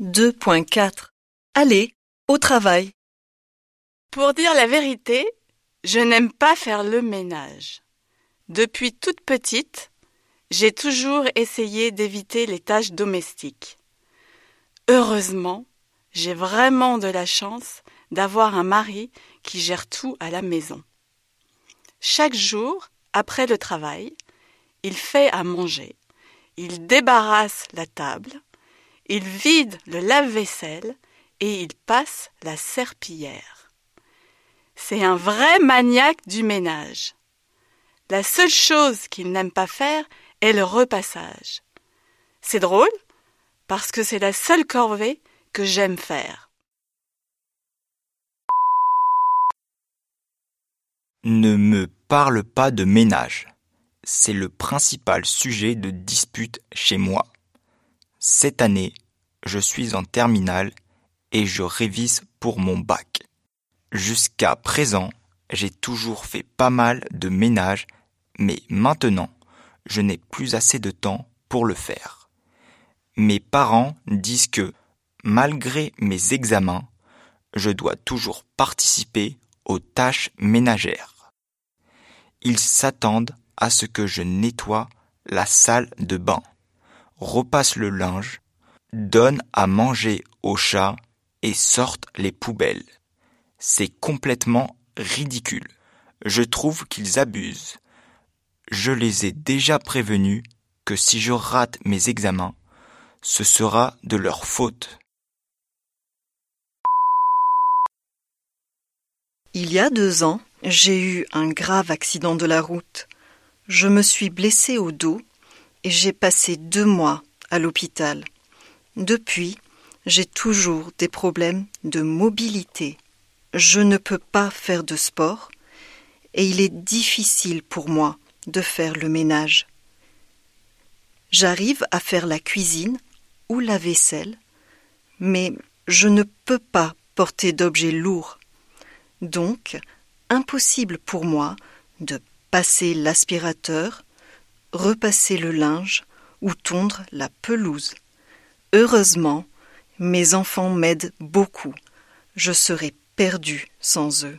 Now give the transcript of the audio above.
2.4 Allez, au travail. Pour dire la vérité, je n'aime pas faire le ménage. Depuis toute petite, j'ai toujours essayé d'éviter les tâches domestiques. Heureusement, j'ai vraiment de la chance d'avoir un mari qui gère tout à la maison. Chaque jour, après le travail, il fait à manger, il débarrasse la table, il vide le lave-vaisselle et il passe la serpillière. C'est un vrai maniaque du ménage. La seule chose qu'il n'aime pas faire est le repassage. C'est drôle parce que c'est la seule corvée que j'aime faire. Ne me parle pas de ménage. C'est le principal sujet de dispute chez moi. Cette année, je suis en terminale et je révise pour mon bac. Jusqu'à présent, j'ai toujours fait pas mal de ménage, mais maintenant, je n'ai plus assez de temps pour le faire. Mes parents disent que, malgré mes examens, je dois toujours participer aux tâches ménagères. Ils s'attendent à ce que je nettoie la salle de bain repasse le linge, donne à manger aux chats et sorte les poubelles. C'est complètement ridicule. Je trouve qu'ils abusent. Je les ai déjà prévenus que si je rate mes examens, ce sera de leur faute. Il y a deux ans, j'ai eu un grave accident de la route. Je me suis blessé au dos et j'ai passé deux mois à l'hôpital. Depuis, j'ai toujours des problèmes de mobilité. Je ne peux pas faire de sport et il est difficile pour moi de faire le ménage. J'arrive à faire la cuisine ou la vaisselle, mais je ne peux pas porter d'objets lourds. Donc, impossible pour moi de passer l'aspirateur, repasser le linge ou tondre la pelouse. Heureusement, mes enfants m'aident beaucoup. Je serais perdue sans eux.